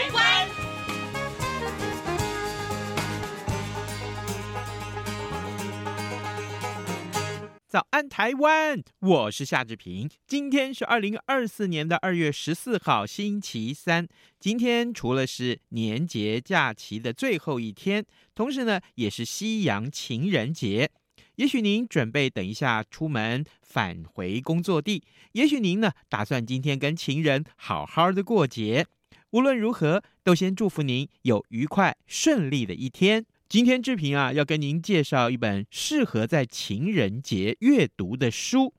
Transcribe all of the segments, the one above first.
台湾！早安，台湾！我是夏志平。今天是二零二四年的二月十四号，星期三。今天除了是年节假期的最后一天，同时呢，也是西洋情人节。也许您准备等一下出门返回工作地，也许您呢，打算今天跟情人好好的过节。无论如何，都先祝福您有愉快顺利的一天。今天志平啊，要跟您介绍一本适合在情人节阅读的书。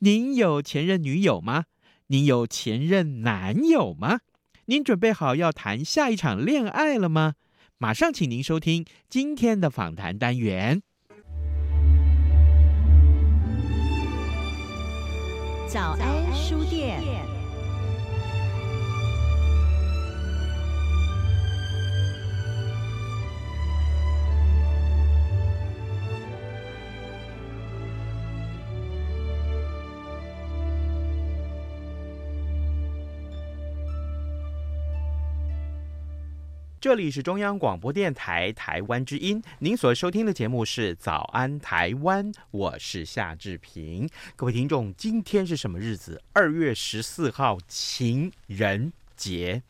您有前任女友吗？您有前任男友吗？您准备好要谈下一场恋爱了吗？马上请您收听今天的访谈单元。早安书店。这里是中央广播电台台湾之音，您所收听的节目是《早安台湾》，我是夏志平。各位听众，今天是什么日子？二月十四号，情人节。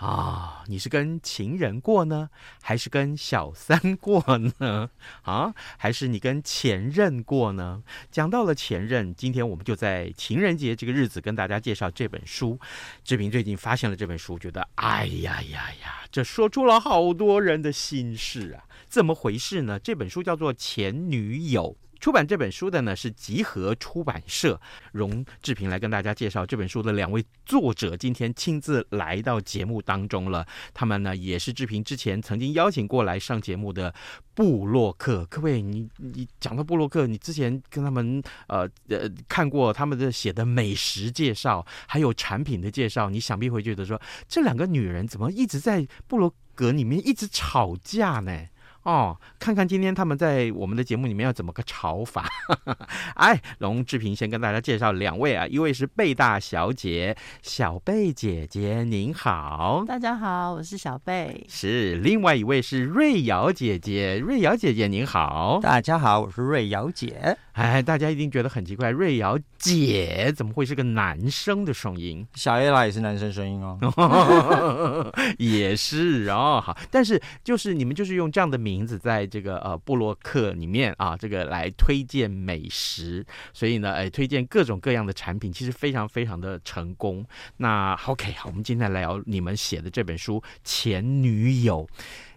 啊，你是跟情人过呢，还是跟小三过呢？啊，还是你跟前任过呢？讲到了前任，今天我们就在情人节这个日子跟大家介绍这本书。志平最近发现了这本书，觉得哎呀呀呀，这说出了好多人的心事啊！怎么回事呢？这本书叫做《前女友》。出版这本书的呢是集合出版社，容志平来跟大家介绍这本书的两位作者，今天亲自来到节目当中了。他们呢也是志平之前曾经邀请过来上节目的布洛克。各位，你你讲到布洛克，你之前跟他们呃呃看过他们的写的美食介绍，还有产品的介绍，你想必会觉得说，这两个女人怎么一直在布洛格里面一直吵架呢？哦，看看今天他们在我们的节目里面要怎么个吵法。哎，龙志平先跟大家介绍两位啊，一位是贝大小姐，小贝姐姐您好，大家好，我是小贝。是，另外一位是瑞瑶姐姐，瑞瑶姐姐您好，大家好，我是瑞瑶姐。哎，大家一定觉得很奇怪，瑞瑶姐怎么会是个男生的声音？小 A 啦也是男生声音哦，也是哦，好，但是就是你们就是用这样的名名字在这个呃布洛克里面啊，这个来推荐美食，所以呢，哎，推荐各种各样的产品，其实非常非常的成功。那 OK，好，我们今天来聊你们写的这本书《前女友》。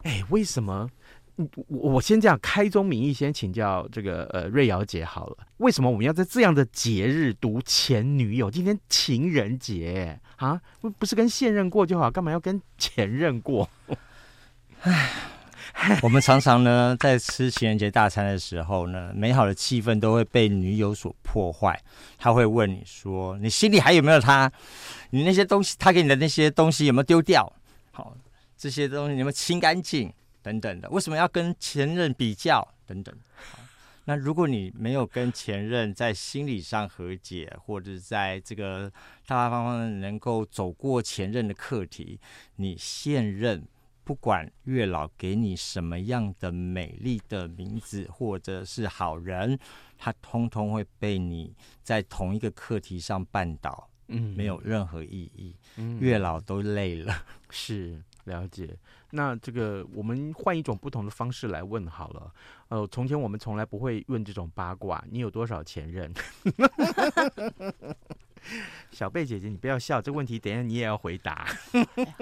哎，为什么？我我先这样开宗明义，先请教这个呃瑞瑶姐好了。为什么我们要在这样的节日读前女友？今天情人节啊，不不是跟现任过就好，干嘛要跟前任过？唉，我们常常呢在吃情人节大餐的时候呢，美好的气氛都会被女友所破坏。他会问你说：“你心里还有没有他？你那些东西，他给你的那些东西有没有丢掉？好，这些东西你有没有清干净？”等等的，为什么要跟前任比较？等等，那如果你没有跟前任在心理上和解，或者在这个大大方方能够走过前任的课题，你现任不管月老给你什么样的美丽的名字，或者是好人，他通通会被你在同一个课题上绊倒，嗯，没有任何意义，嗯，月老都累了，是。了解，那这个我们换一种不同的方式来问好了。呃，从前我们从来不会问这种八卦，你有多少前任？小贝姐姐，你不要笑，这个问题等一下你也要回答。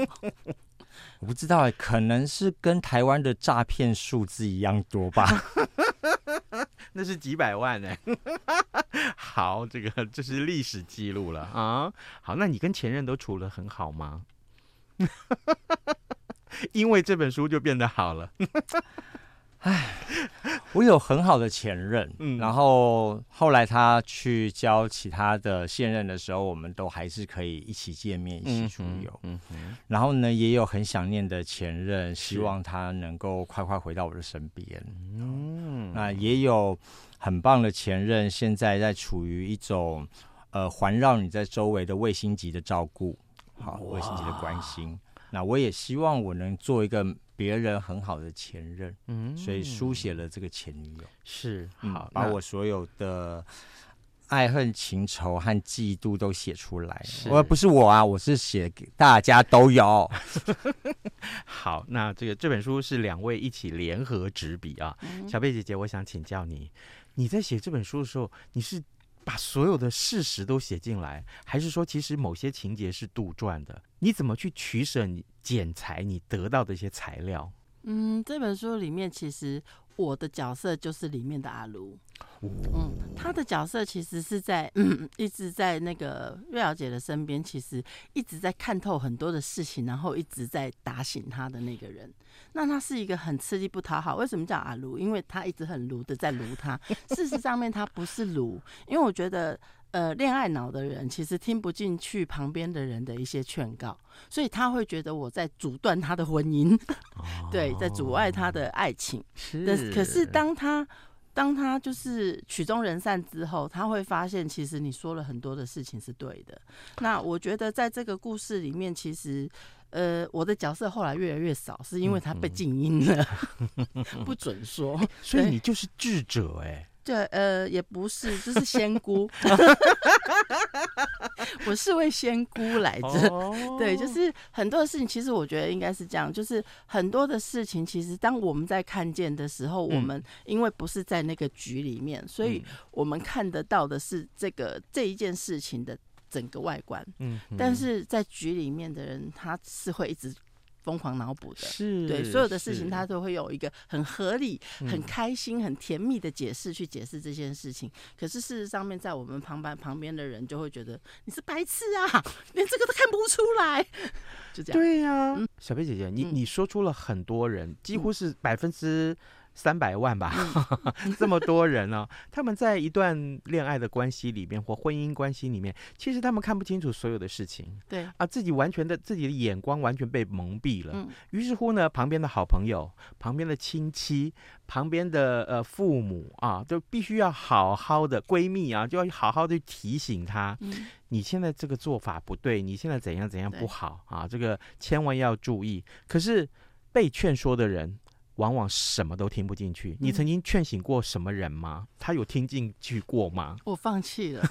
我不知道哎，可能是跟台湾的诈骗数字一样多吧？那是几百万呢。好，这个这是历史记录了啊。好，那你跟前任都处得很好吗？因为这本书就变得好了。唉，我有很好的前任，嗯，然后后来他去交其他的现任的时候，我们都还是可以一起见面，一起出游，嗯，嗯，然后呢，也有很想念的前任，希望他能够快快回到我的身边，嗯，那也有很棒的前任，现在在处于一种呃环绕你在周围的卫星级的照顾，好，卫星级的关心，那我也希望我能做一个。别人很好的前任，嗯，所以书写了这个前女友，是好，嗯，把我所有的爱恨情仇和嫉妒都写出来。我不是我啊，我是写给大家都有。好，那这个这本书是两位一起联合执笔啊。嗯，小贝姐姐，我想请教你，你在写这本书的时候，你是把所有的事实都写进来，还是说其实某些情节是杜撰的？你怎么去取舍你？剪裁你得到的一些材料。嗯，这本书里面其实我的角色就是里面的阿卢。嗯，他的角色其实是在嗯一直在那个瑞小姐的身边，其实一直在看透很多的事情，然后一直在打醒他的那个人。那他是一个很吃力不讨好。为什么叫阿卢？因为他一直很卢的在卢他。事实上面他不是卢，因为我觉得。呃，恋爱脑的人其实听不进去旁边的人的一些劝告，所以他会觉得我在阻断他的婚姻，哦、对，在阻碍他的爱情。是，可是当他当他就是曲终人散之后，他会发现其实你说了很多的事情是对的。那我觉得在这个故事里面，其实呃，我的角色后来越来越少，是因为他被静音了，嗯、不准说。所以你就是智者哎、欸。对，呃，也不是，就是仙姑 我是位仙姑来着。Oh. 对，就是很多的事情，其实我觉得应该是这样，就是很多的事情，其实当我们在看见的时候，嗯、我们因为不是在那个局里面，所以我们看得到的是这个这一件事情的整个外观。嗯，但是在局里面的人，他是会一直。疯狂脑补的，是对所有的事情，他都会有一个很合理、很开心、很甜蜜的解释去解释这件事情。可是事实上面，在我们旁边旁边的人就会觉得你是白痴啊，连这个都看不出来，就这样。对呀、啊，小贝姐姐，你你说出了很多人，几乎是百分之。三百万吧，嗯、这么多人呢、哦，他们在一段恋爱的关系里面或婚姻关系里面，其实他们看不清楚所有的事情，对啊，自己完全的自己的眼光完全被蒙蔽了。嗯、于是乎呢，旁边的好朋友、旁边的亲戚、旁边的呃父母啊，都必须要好好的闺蜜啊，就要好好的提醒他，嗯、你现在这个做法不对，你现在怎样怎样不好啊，这个千万要注意。可是被劝说的人。往往什么都听不进去。你曾经劝醒过什么人吗？他有听进去过吗？我放弃了，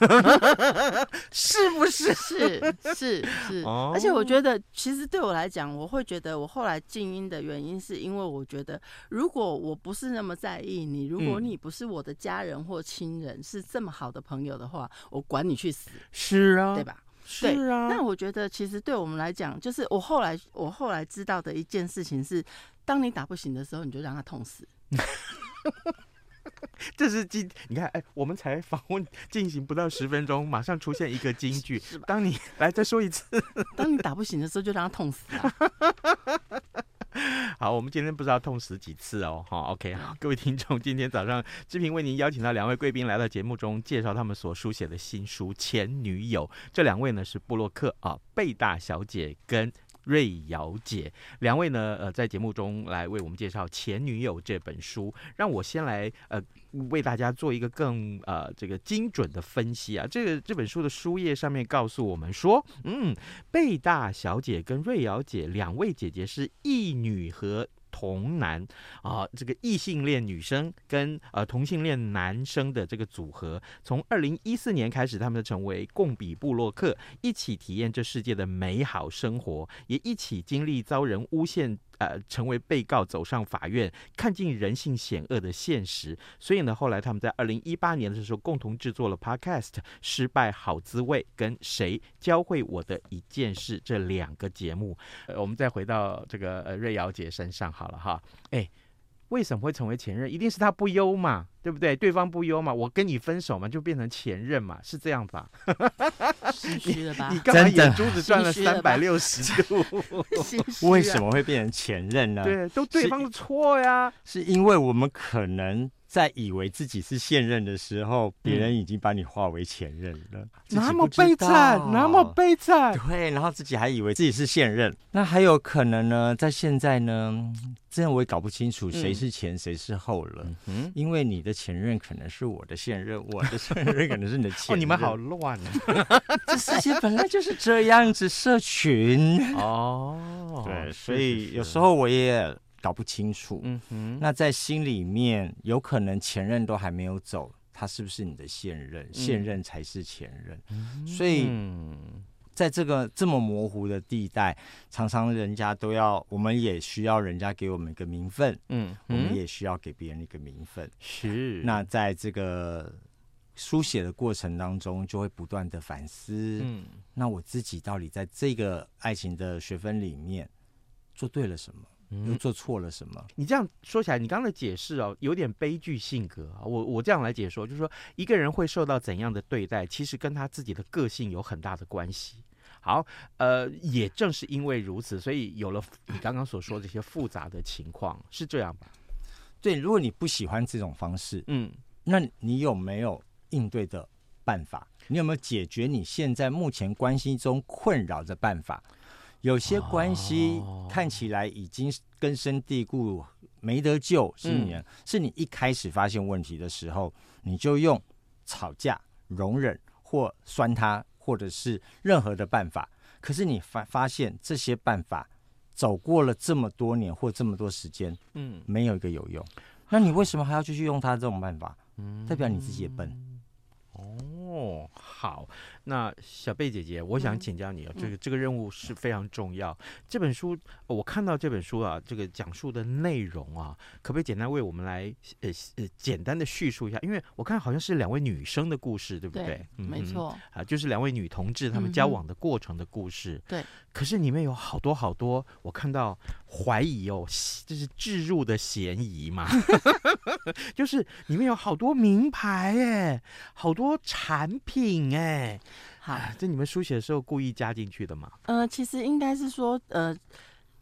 是不是？是是是。而且我觉得，其实对我来讲，我会觉得我后来静音的原因，是因为我觉得，如果我不是那么在意你，如果你不是我的家人或亲人，是这么好的朋友的话，我管你去死。是啊，对吧？是啊。那我觉得，其实对我们来讲，就是我后来我后来知道的一件事情是。当你打不醒的时候，你就让他痛死。这是金，你看，哎，我们才访问进行不到十分钟，马上出现一个金句。当你来再说一次，当你打不醒的时候，就让他痛死啊。好，我们今天不知道痛死几次哦。好，OK，好，各位听众，今天早上志平为您邀请到两位贵宾来到节目中，介绍他们所书写的新书《前女友》。这两位呢是布洛克啊，贝大小姐跟。瑞瑶姐，两位呢，呃，在节目中来为我们介绍《前女友》这本书。让我先来，呃，为大家做一个更呃这个精准的分析啊。这个这本书的书页上面告诉我们说，嗯，贝大小姐跟瑞瑶姐两位姐姐是一女和。同男啊，这个异性恋女生跟呃同性恋男生的这个组合，从二零一四年开始，他们就成为共比布洛克，一起体验这世界的美好生活，也一起经历遭人诬陷。呃，成为被告走上法院，看尽人性险恶的现实。所以呢，后来他们在二零一八年的时候，共同制作了 Podcast《失败好滋味》跟《谁教会我的一件事》这两个节目。呃，我们再回到这个呃瑞瑶姐身上好了哈。哎，为什么会成为前任？一定是他不优嘛，对不对？对方不优嘛，我跟你分手嘛，就变成前任嘛，是这样吧？虚了吧？你干嘛眼珠子转了三百六十度？为什么会变成前任呢？对，都对方的错呀，是因为我们可能。在以为自己是现任的时候，别人已经把你化为前任了，那么悲惨，那么悲惨。对，然后自己还以为自己是现任，那还有可能呢？在现在呢，这样我也搞不清楚谁是前谁是后了。嗯，因为你的前任可能是我的现任，我的现任可能是你的前任。哦，你们好乱啊！这世界本来就是这样子，社群哦，对，所以有时候我也。搞不清楚，嗯哼，那在心里面有可能前任都还没有走，他是不是你的现任？嗯、现任才是前任，嗯、所以在这个这么模糊的地带，常常人家都要，我们也需要人家给我们一个名分，嗯，我们也需要给别人一个名分，是。那在这个书写的过程当中，就会不断的反思，嗯，那我自己到底在这个爱情的学分里面做对了什么？又做错了什么？你这样说起来，你刚刚的解释哦，有点悲剧性格啊。我我这样来解说，就是说一个人会受到怎样的对待，其实跟他自己的个性有很大的关系。好，呃，也正是因为如此，所以有了你刚刚所说的这些复杂的情况，是这样吧？对，如果你不喜欢这种方式，嗯，那你有没有应对的办法？你有没有解决你现在目前关系中困扰的办法？有些关系看起来已经根深蒂固，没得救，是你，嗯、是你一开始发现问题的时候，你就用吵架、容忍或酸他，或者是任何的办法。可是你发发现这些办法走过了这么多年或这么多时间，嗯，没有一个有用。那你为什么还要继续用他这种办法？嗯，代表你自己也笨。哦，好。那小贝姐姐，我想请教你啊，嗯、这个这个任务是非常重要。嗯、这本书我看到这本书啊，这个讲述的内容啊，可不可以简单为我们来呃呃简单的叙述一下？因为我看好像是两位女生的故事，对不对？对嗯、没错啊，就是两位女同志她们交往的过程的故事。嗯、对，可是里面有好多好多，我看到怀疑哦，这是置入的嫌疑嘛？就是里面有好多名牌哎，好多产品哎。好，这你们书写的时候故意加进去的吗？呃，其实应该是说，呃，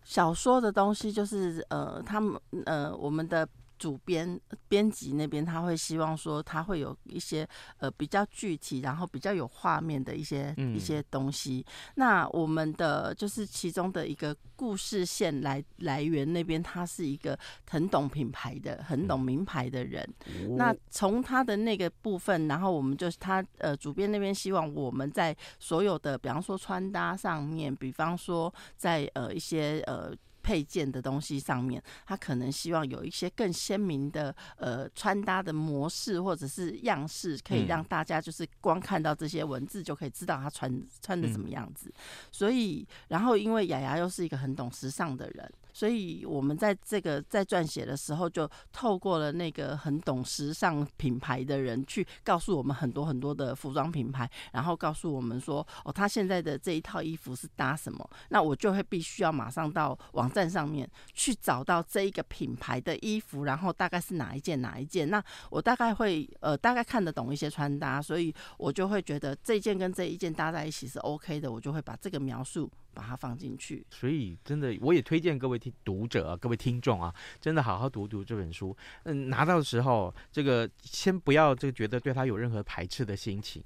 小说的东西就是，呃，他们，呃，我们的。主编编辑那边他会希望说他会有一些呃比较具体，然后比较有画面的一些、嗯、一些东西。那我们的就是其中的一个故事线来来源那边，他是一个很懂品牌的、很懂名牌的人。嗯、那从他的那个部分，然后我们就是他呃主编那边希望我们在所有的，比方说穿搭上面，比方说在呃一些呃。配件的东西上面，他可能希望有一些更鲜明的呃穿搭的模式或者是样式，可以让大家就是光看到这些文字就可以知道他穿穿的什么样子。所以，然后因为雅雅又是一个很懂时尚的人。所以，我们在这个在撰写的时候，就透过了那个很懂时尚品牌的人，去告诉我们很多很多的服装品牌，然后告诉我们说，哦，他现在的这一套衣服是搭什么？那我就会必须要马上到网站上面去找到这一个品牌的衣服，然后大概是哪一件哪一件？那我大概会呃大概看得懂一些穿搭，所以我就会觉得这件跟这一件搭在一起是 OK 的，我就会把这个描述。把它放进去，所以真的，我也推荐各位听读者、各位听众啊，真的好好读读这本书。嗯，拿到的时候，这个先不要这个觉得对他有任何排斥的心情。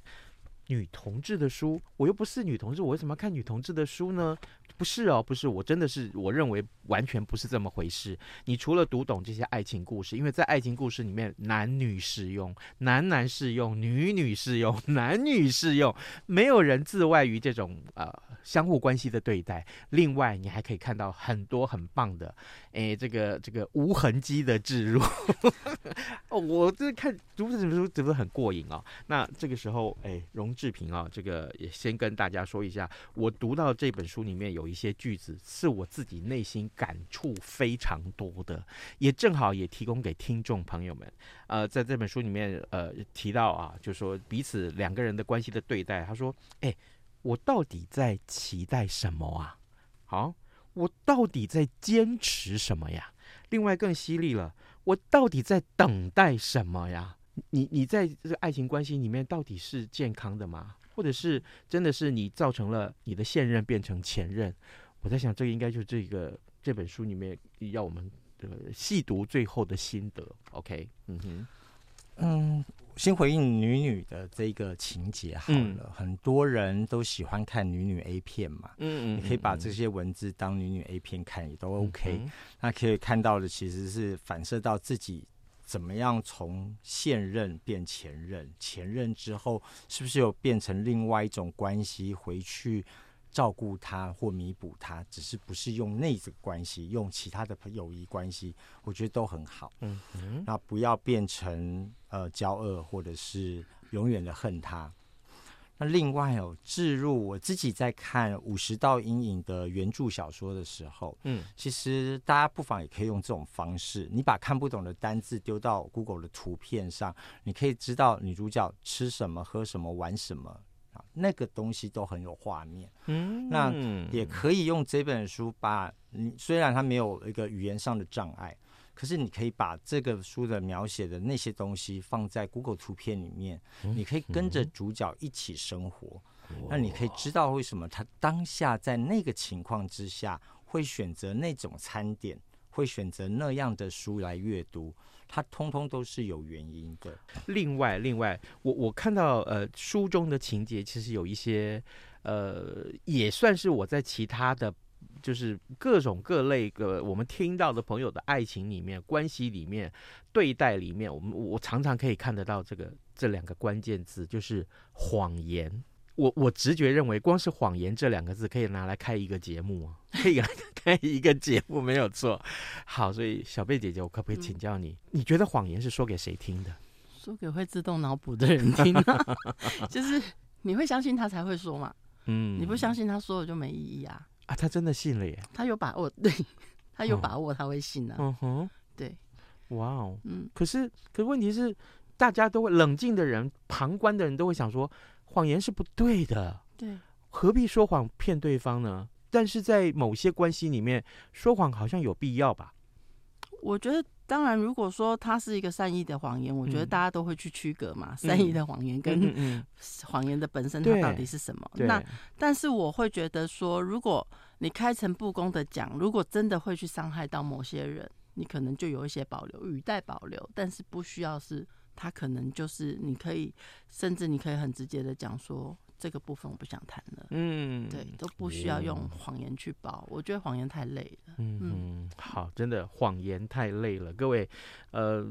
女同志的书，我又不是女同志，我为什么要看女同志的书呢？不是哦，不是，我真的是我认为完全不是这么回事。你除了读懂这些爱情故事，因为在爱情故事里面，男女适用，男男适用，女女适用，男女适用，没有人自外于这种呃相互关系的对待。另外，你还可以看到很多很棒的，诶，这个这个无痕迹的置入。哦，我这看读这本书，读得很过瘾哦。那这个时候，诶，荣志平啊，这个也先跟大家说一下，我读到这本书里面有一些句子是我自己内心感触非常多的，也正好也提供给听众朋友们。呃，在这本书里面，呃，提到啊，就说彼此两个人的关系的对待，他说：“哎，我到底在期待什么啊？好，我到底在坚持什么呀？另外更犀利了，我到底在等待什么呀？你你在这个爱情关系里面到底是健康的吗？或者是真的是你造成了你的现任变成前任？我在想，这个应该就是这个这本书里面要我们细读最后的心得。OK，嗯哼，嗯，先回应女女的这个情节好了。嗯、很多人都喜欢看女女 A 片嘛，嗯，嗯，嗯，你可以把这些文字当女女 A 片看，也都 OK。嗯、那可以看到的其实是反射到自己怎么样从现任变前任，前任之后是不是有变成另外一种关系回去。照顾他或弥补他，只是不是用那个关系，用其他的友谊关系，我觉得都很好。嗯嗯，那不要变成呃骄傲，或者是永远的恨他。那另外哦，置入我自己在看《五十道阴影》的原著小说的时候，嗯，其实大家不妨也可以用这种方式，你把看不懂的单字丢到 Google 的图片上，你可以知道女主角吃什么、喝什么、玩什么。那个东西都很有画面，嗯，那也可以用这本书把你，虽然它没有一个语言上的障碍，可是你可以把这个书的描写的那些东西放在 Google 图片里面，你可以跟着主角一起生活，那你可以知道为什么他当下在那个情况之下会选择那种餐点，会选择那样的书来阅读。它通通都是有原因的。另外，另外，我我看到呃书中的情节，其实有一些呃也算是我在其他的，就是各种各类的我们听到的朋友的爱情里面、关系里面、对待里面，我们我常常可以看得到这个这两个关键字，就是谎言。我我直觉认为，光是谎言这两个字可以拿来开一个节目啊，可以来 开一个节目，没有错。好，所以小贝姐姐，我可不可以请教你，嗯、你觉得谎言是说给谁听的？说给会自动脑补的人听啊，就是你会相信他才会说嘛。嗯，你不相信他说的就没意义啊。啊，他真的信了耶？他有把握，对，他有把握他会信啊。嗯哼，对，哇哦，嗯。可是，可是问题是，大家都会冷静的人，旁观的人都会想说。谎言是不对的，对，何必说谎骗对方呢？但是在某些关系里面，说谎好像有必要吧？我觉得，当然，如果说它是一个善意的谎言，我觉得大家都会去区隔嘛，嗯、善意的谎言跟 谎言的本身它到底是什么？那但是我会觉得说，如果你开诚布公的讲，如果真的会去伤害到某些人，你可能就有一些保留，语带保留，但是不需要是。他可能就是，你可以，甚至你可以很直接的讲说，这个部分我不想谈了。嗯，对，都不需要用谎言去包。我觉得谎言太累了。嗯嗯，好，真的谎言太累了。各位，呃，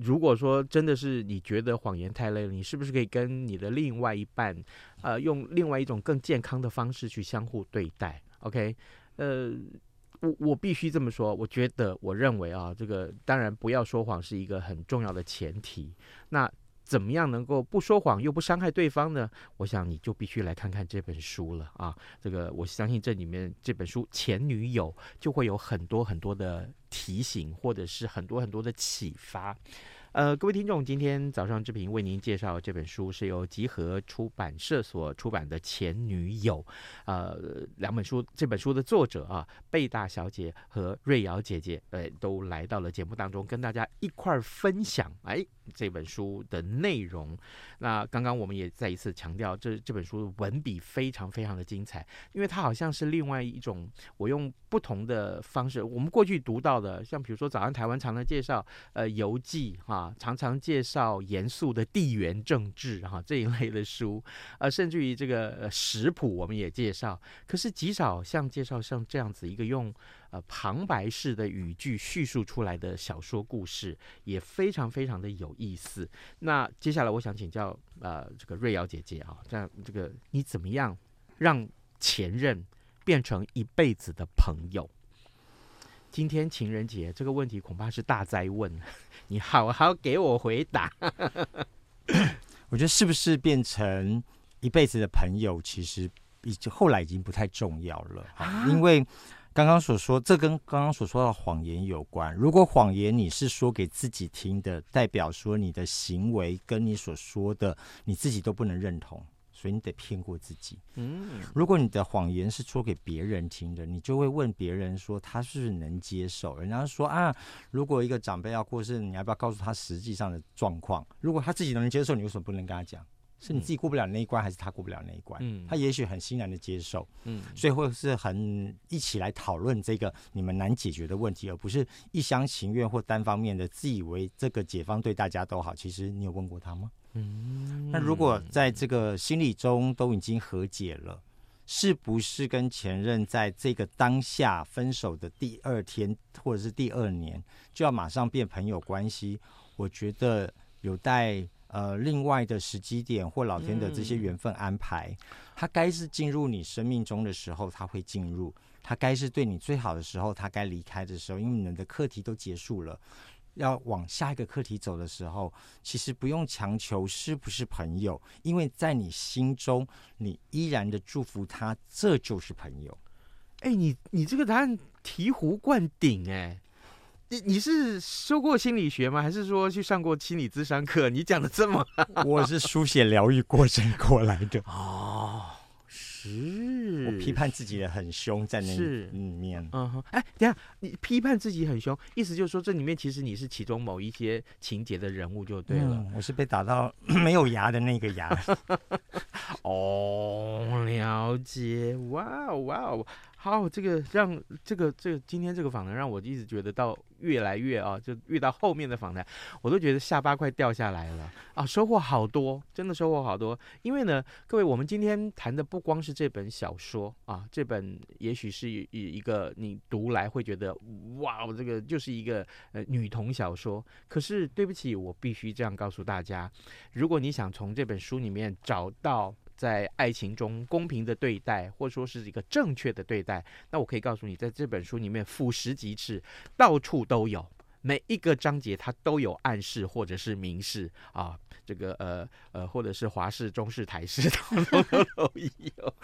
如果说真的是你觉得谎言太累了，你是不是可以跟你的另外一半，呃，用另外一种更健康的方式去相互对待？OK，呃。我我必须这么说，我觉得，我认为啊，这个当然不要说谎是一个很重要的前提。那怎么样能够不说谎又不伤害对方呢？我想你就必须来看看这本书了啊。这个我相信这里面这本书《前女友》就会有很多很多的提醒，或者是很多很多的启发。呃，各位听众，今天早上志平为您介绍这本书是由集合出版社所出版的《前女友》。呃，两本书，这本书的作者啊，贝大小姐和瑞瑶姐姐，呃，都来到了节目当中，跟大家一块儿分享哎这本书的内容。那刚刚我们也再一次强调，这这本书的文笔非常非常的精彩，因为它好像是另外一种，我用不同的方式，我们过去读到的，像比如说《早安台湾》常常介绍呃游记哈。常常介绍严肃的地缘政治哈这一类的书，呃，甚至于这个食谱我们也介绍，可是极少像介绍像这样子一个用呃旁白式的语句叙述出来的小说故事，也非常非常的有意思。那接下来我想请教呃这个瑞瑶姐姐啊，这样这个你怎么样让前任变成一辈子的朋友？今天情人节这个问题恐怕是大灾问，你好好给我回答。我觉得是不是变成一辈子的朋友，其实已经后来已经不太重要了。啊、因为刚刚所说，这跟刚刚所说的谎言有关。如果谎言你是说给自己听的，代表说你的行为跟你所说的你自己都不能认同。所以你得骗过自己。嗯，如果你的谎言是说给别人听的，你就会问别人说他是不是能接受？人家说啊，如果一个长辈要过世，你要不要告诉他实际上的状况？如果他自己能接受，你为什么不能跟他讲？是你自己过不了那一关，还是他过不了那一关？嗯，他也许很欣然的接受，嗯，所以会是很一起来讨论这个你们难解决的问题，而不是一厢情愿或单方面的自以为这个解方对大家都好。其实你有问过他吗？嗯，那如果在这个心理中都已经和解了，是不是跟前任在这个当下分手的第二天或者是第二年就要马上变朋友关系？我觉得有待。呃，另外的时机点或老天的这些缘分安排，嗯、他该是进入你生命中的时候，他会进入；他该是对你最好的时候，他该离开的时候。因为你们的课题都结束了，要往下一个课题走的时候，其实不用强求是不是朋友，因为在你心中，你依然的祝福他，这就是朋友。哎、欸，你你这个答案醍醐灌顶哎。你你是修过心理学吗？还是说去上过心理咨商课？你讲的这么，我是书写疗愈过程过来的 哦，是我批判自己的很凶，在那里面，嗯哼，哎，等下你批判自己很凶，意思就是说这里面其实你是其中某一些情节的人物就对了，嗯、我是被打到 没有牙的那个牙，哦，了解，哇哦哇哦。好，这个让这个这个今天这个访谈让我一直觉得到越来越啊，就遇到后面的访谈，我都觉得下巴快掉下来了啊，收获好多，真的收获好多。因为呢，各位，我们今天谈的不光是这本小说啊，这本也许是一一个你读来会觉得哇，这个就是一个呃女童小说。可是对不起，我必须这样告诉大家，如果你想从这本书里面找到。在爱情中公平的对待，或者说是一个正确的对待，那我可以告诉你，在这本书里面，俯拾即是，到处都有，每一个章节它都有暗示或者是明示啊，这个呃呃，或者是华视、中式、台式 都都都有，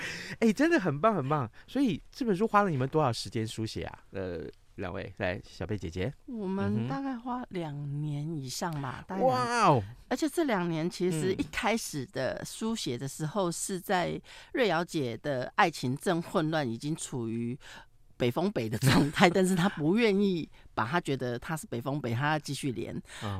哎，真的很棒很棒。所以这本书花了你们多少时间书写啊？呃。两位来，小贝姐姐，我们大概花两年以上吧。嗯、哇哦！而且这两年其实一开始的书写的时候，是在瑞瑶姐的爱情正混乱，已经处于北风北的状态，但是她不愿意。把他觉得他是北风北，他要继续连，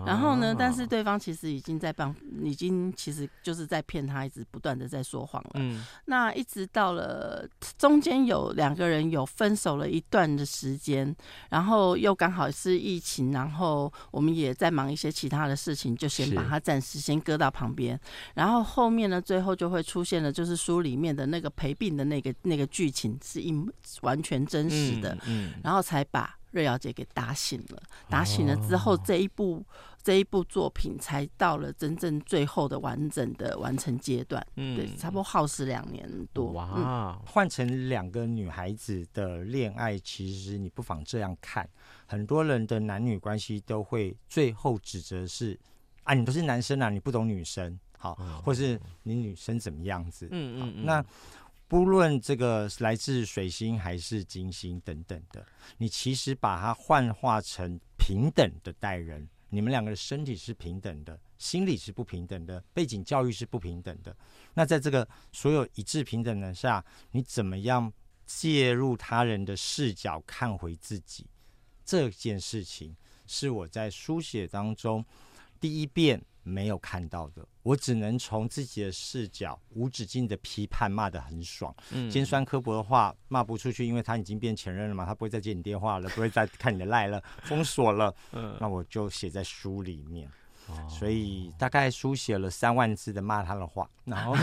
然后呢，但是对方其实已经在帮，已经其实就是在骗他，一直不断的在说谎了。嗯，那一直到了中间有两个人有分手了一段的时间，然后又刚好是疫情，然后我们也在忙一些其他的事情，就先把他暂时先搁到旁边。然后后面呢，最后就会出现了，就是书里面的那个陪病的那个那个剧情是一完全真实的，嗯，然后才把。瑞瑶姐给打醒了，打醒了之后，这一部、哦、这一部作品才到了真正最后的完整的完成阶段。嗯，对，差不多耗时两年多。哇，嗯、换成两个女孩子的恋爱，其实你不妨这样看，很多人的男女关系都会最后指责是啊，你都是男生啊，你不懂女生，好，哦、或是你女生怎么样子？嗯嗯，嗯，那。不论这个来自水星还是金星等等的，你其实把它幻化成平等的待人，你们两个的身体是平等的，心理是不平等的，背景教育是不平等的。那在这个所有一致平等的下，你怎么样介入他人的视角看回自己？这件事情是我在书写当中第一遍。没有看到的，我只能从自己的视角无止境的批判，骂得很爽，嗯，尖酸刻薄的话骂不出去，因为他已经变前任了嘛，他不会再接你电话了，不会再看你的赖了，封锁了，嗯，那我就写在书里面，哦，所以大概书写了三万字的骂他的话，然后，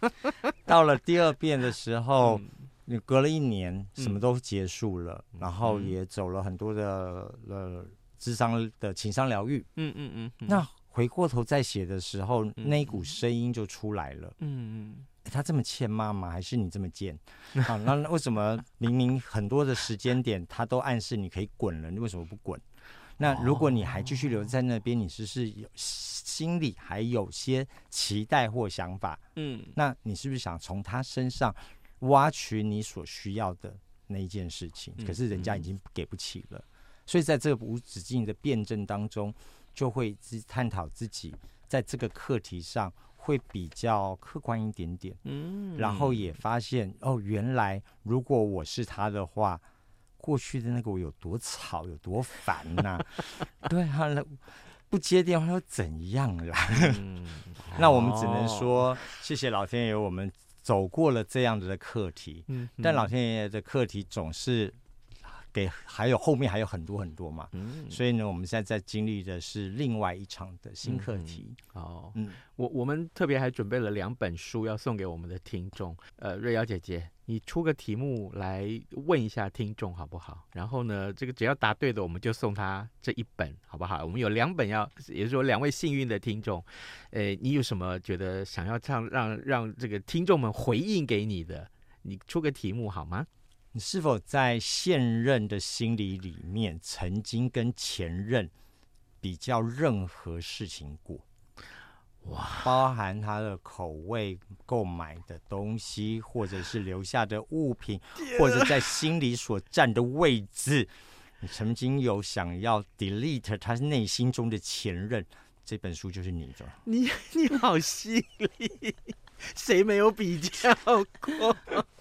到了第二遍的时候，你，嗯，隔了一年，什么都结束了，嗯，然后也走了很多的呃智商的情商疗愈，嗯嗯嗯，那。回过头再写的时候，那一股声音就出来了。嗯嗯，他这么欠妈妈？还是你这么贱？啊，那为什么明明很多的时间点他都暗示你可以滚了，你为什么不滚？那如果你还继续留在那边，你是不是有心里还有些期待或想法？嗯，那你是不是想从他身上挖取你所需要的那一件事情？可是人家已经给不起了，所以在这个无止境的辩证当中。就会自探讨自己在这个课题上会比较客观一点点。嗯，然后也发现哦，原来如果我是他的话，过去的那个我有多吵，有多烦呐、啊？对啊，那不接电话又怎样啦？嗯、那我们只能说谢谢老天爷，我们走过了这样子的课题。嗯，但老天爷的课题总是。给还有后面还有很多很多嘛，嗯，所以呢，我们现在在经历的是另外一场的新课题。嗯、哦，嗯，我我们特别还准备了两本书要送给我们的听众。呃，瑞瑶姐姐，你出个题目来问一下听众好不好？然后呢，这个只要答对的，我们就送他这一本，好不好？我们有两本要，也就是说两位幸运的听众。呃，你有什么觉得想要让让让这个听众们回应给你的？你出个题目好吗？你是否在现任的心理里面，曾经跟前任比较任何事情过？哇，包含他的口味、购买的东西，或者是留下的物品，或者在心里所占的位置，你曾经有想要 delete 他内心中的前任？这本书就是你的。你你好犀利，谁没有比较过？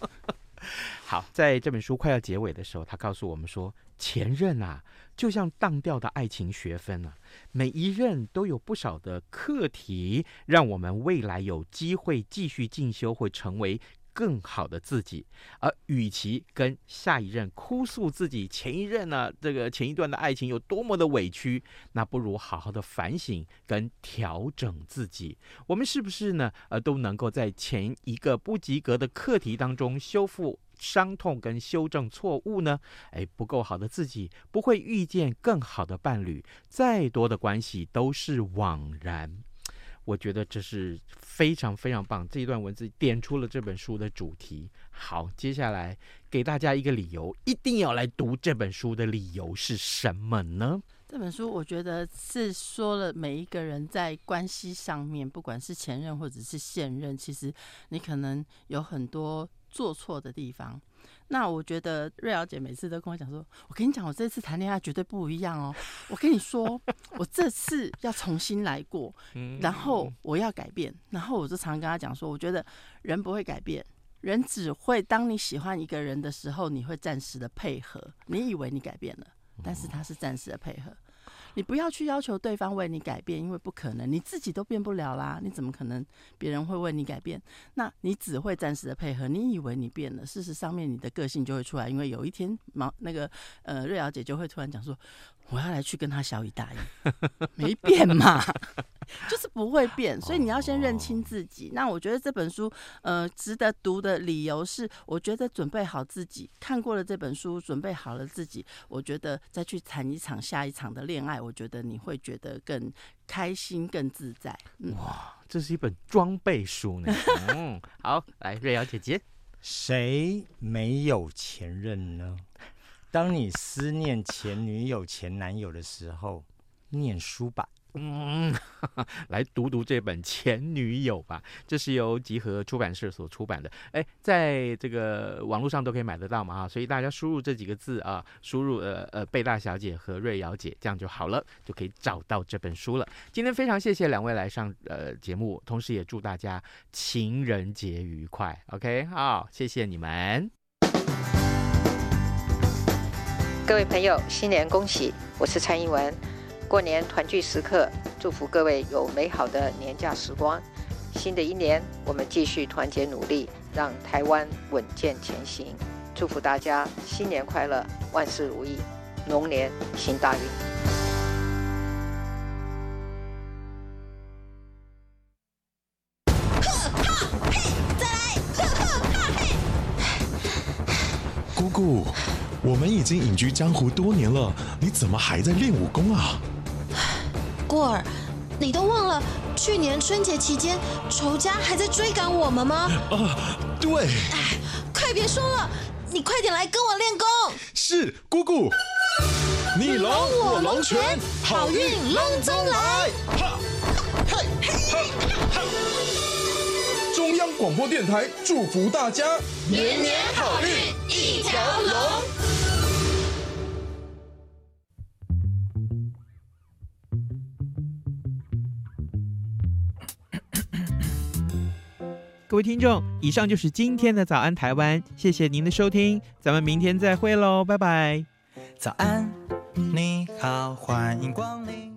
好，在这本书快要结尾的时候，他告诉我们说，前任啊，就像当掉的爱情学分啊，每一任都有不少的课题，让我们未来有机会继续进修，会成为更好的自己。而与其跟下一任哭诉自己前一任呢、这个前一段的爱情有多么的委屈，那不如好好的反省跟调整自己。我们是不是呢？呃，都能够在前一个不及格的课题当中修复。伤痛跟修正错误呢？哎，不够好的自己不会遇见更好的伴侣，再多的关系都是枉然。我觉得这是非常非常棒。这一段文字点出了这本书的主题。好，接下来给大家一个理由，一定要来读这本书的理由是什么呢？这本书我觉得是说了每一个人在关系上面，不管是前任或者是现任，其实你可能有很多。做错的地方，那我觉得瑞瑶姐每次都跟我讲说：“我跟你讲，我这次谈恋爱绝对不一样哦。我跟你说，我这次要重新来过，然后我要改变。然后我就常跟她讲说，我觉得人不会改变，人只会当你喜欢一个人的时候，你会暂时的配合。你以为你改变了，但是他是暂时的配合。”你不要去要求对方为你改变，因为不可能，你自己都变不了啦。你怎么可能别人会为你改变？那你只会暂时的配合。你以为你变了，事实上面你的个性就会出来。因为有一天，毛那个呃瑞瑶姐就会突然讲说：“我要来去跟他小以大义。”没变嘛。就是不会变，所以你要先认清自己。那我觉得这本书，呃，值得读的理由是，我觉得准备好自己，看过了这本书，准备好了自己，我觉得再去谈一场下一场的恋爱，我觉得你会觉得更开心、更自在。嗯、哇，这是一本装备书呢。嗯，好，来瑞瑶姐姐，谁没有前任呢？当你思念前女友、前男友的时候，念书吧。嗯，来读读这本《前女友》吧，这是由集合出版社所出版的。哎，在这个网络上都可以买得到嘛啊，所以大家输入这几个字啊，输入呃呃贝大小姐和瑞瑶姐，这样就好了，就可以找到这本书了。今天非常谢谢两位来上呃节目，同时也祝大家情人节愉快。OK，好，谢谢你们，各位朋友，新年恭喜！我是蔡英文。过年团聚时刻，祝福各位有美好的年假时光。新的一年，我们继续团结努力，让台湾稳健前行。祝福大家新年快乐，万事如意，龙年行大运。姑姑，我们已经隐居江湖多年了，你怎么还在练武功啊？过儿，你都忘了去年春节期间仇家还在追赶我们吗？啊，对。哎，快别说了，你快点来跟我练功。是姑姑，你龙我龙拳，好运龙中来。哈，嘿，嘿，哈。中央广播电台祝福大家年年好运一条龙。各位听众，以上就是今天的早安台湾，谢谢您的收听，咱们明天再会喽，拜拜。早安，你好，欢迎光临。